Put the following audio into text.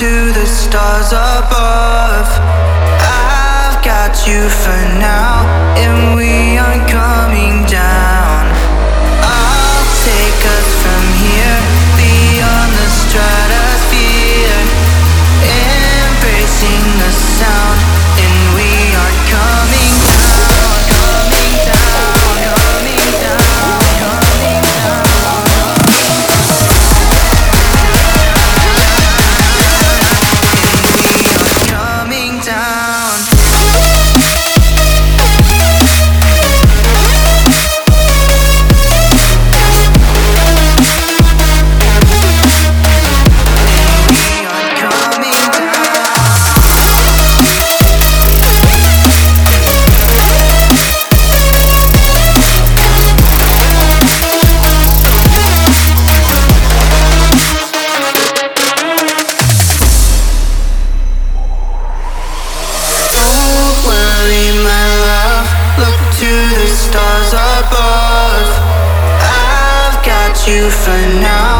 to the stars above. I've got you for now. you for now.